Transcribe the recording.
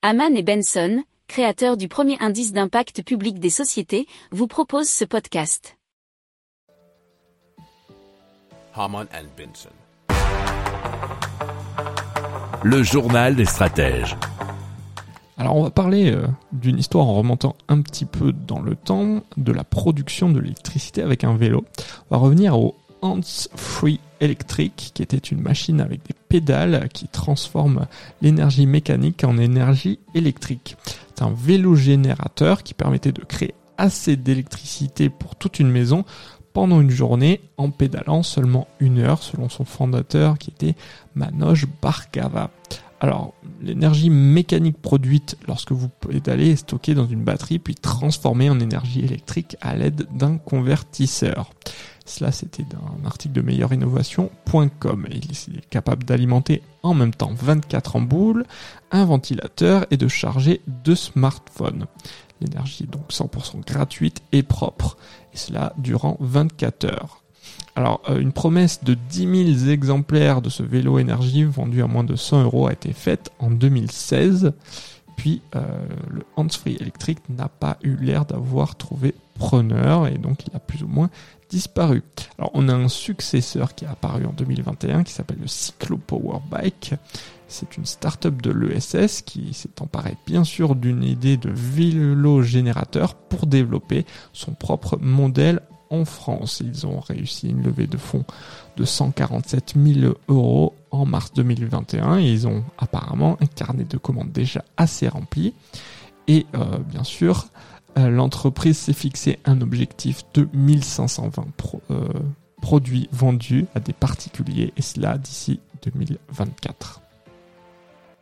Haman et Benson, créateurs du premier indice d'impact public des sociétés, vous proposent ce podcast. Haman and Benson. Le journal des stratèges. Alors on va parler euh, d'une histoire en remontant un petit peu dans le temps de la production de l'électricité avec un vélo. On va revenir au Hands Free Electric qui était une machine avec des pédales qui transforme l'énergie mécanique en énergie électrique. C'est un vélo générateur qui permettait de créer assez d'électricité pour toute une maison pendant une journée en pédalant seulement une heure selon son fondateur qui était Manoj Bhargava. Alors, l'énergie mécanique produite lorsque vous pédalez est stockée dans une batterie puis transformée en énergie électrique à l'aide d'un convertisseur. Cela, c'était d'un article de meilleurinnovation.com. Il est capable d'alimenter en même temps 24 ampoules, un ventilateur et de charger deux smartphones. L'énergie est donc 100% gratuite et propre, et cela durant 24 heures. Alors, euh, une promesse de 10 000 exemplaires de ce vélo énergie vendu à moins de 100 euros a été faite en 2016. Puis, euh, le hands-free électrique n'a pas eu l'air d'avoir trouvé preneur et donc il a plus ou moins disparu. Alors, on a un successeur qui est apparu en 2021 qui s'appelle le Cyclo Power Bike. C'est une start-up de l'ESS qui s'est emparée bien sûr d'une idée de vélo générateur pour développer son propre modèle en France. Ils ont réussi une levée de fonds de 147 000 euros en mars 2021 et ils ont apparemment un carnet de commandes déjà assez rempli. Et euh, bien sûr, euh, l'entreprise s'est fixé un objectif de 1520 euh, produits vendus à des particuliers et cela d'ici 2024.